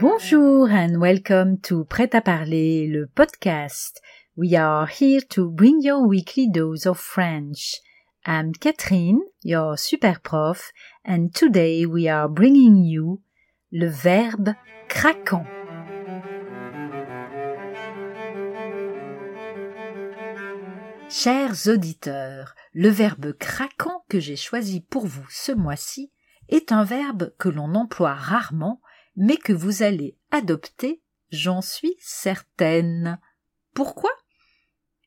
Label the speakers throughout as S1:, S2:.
S1: Welcome to Prêt à parler, le podcast. We are here to bring your weekly dose of French. I'm Catherine, your super prof, and today we are bringing you le verbe craquant. Chers auditeurs, le verbe craquant que j'ai choisi pour vous ce mois-ci est un verbe que l'on emploie rarement, mais que vous allez adopter, j'en suis certaine. Pourquoi?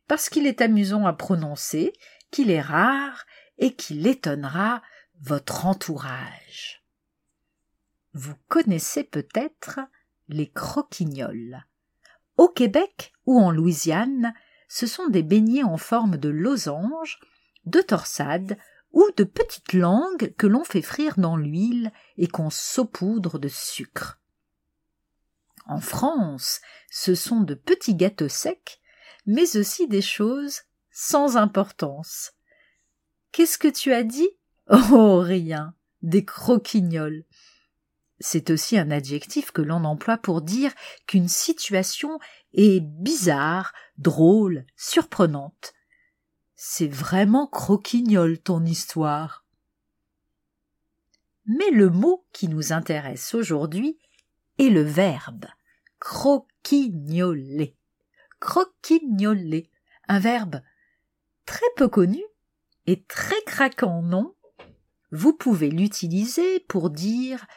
S1: Parce qu'il est amusant à prononcer, qu'il est rare et qu'il étonnera votre entourage. Vous connaissez peut-être les croquignoles. Au Québec ou en Louisiane, ce sont des beignets en forme de losange, de torsade ou de petites langues que l'on fait frire dans l'huile et qu'on saupoudre de sucre. En France, ce sont de petits gâteaux secs, mais aussi des choses sans importance. Qu'est-ce que tu as dit? Oh, rien. Des croquignoles. C'est aussi un adjectif que l'on emploie pour dire qu'une situation est bizarre, drôle, surprenante. C'est vraiment croquignole ton histoire. Mais le mot qui nous intéresse aujourd'hui est le verbe croquignoler. Croquignoler, un verbe très peu connu et très craquant, non? Vous pouvez l'utiliser pour dire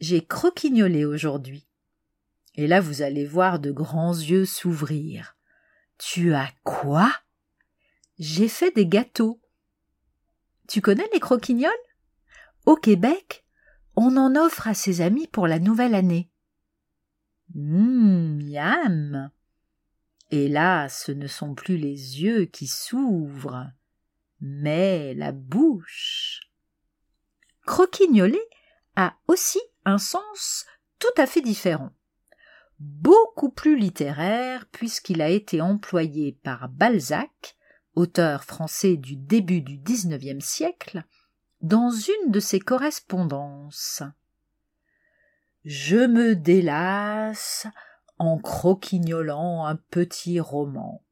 S1: j'ai croquignolé aujourd'hui. Et là vous allez voir de grands yeux s'ouvrir. Tu as quoi? J'ai fait des gâteaux. Tu connais les croquignoles? Au Québec, on en offre à ses amis pour la nouvelle année. Hum, miam Et là, ce ne sont plus les yeux qui s'ouvrent, mais la bouche. Croquignoler a aussi un sens tout à fait différent beaucoup plus littéraire puisqu'il a été employé par Balzac auteur français du début du XIXe siècle, dans une de ses correspondances. Je me délasse en croquignolant un petit roman.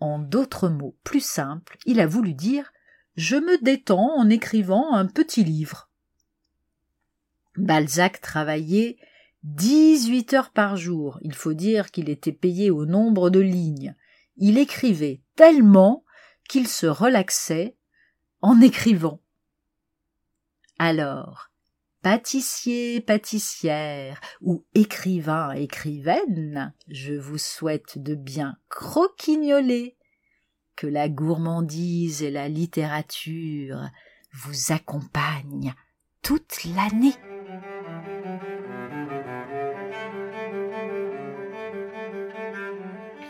S1: En d'autres mots plus simples, il a voulu dire je me détends en écrivant un petit livre. Balzac travaillait dix-huit heures par jour. Il faut dire qu'il était payé au nombre de lignes il écrivait tellement qu'il se relaxait en écrivant. Alors, pâtissier, pâtissière ou écrivain, écrivaine, je vous souhaite de bien croquignoler, que la gourmandise et la littérature vous accompagnent toute l'année.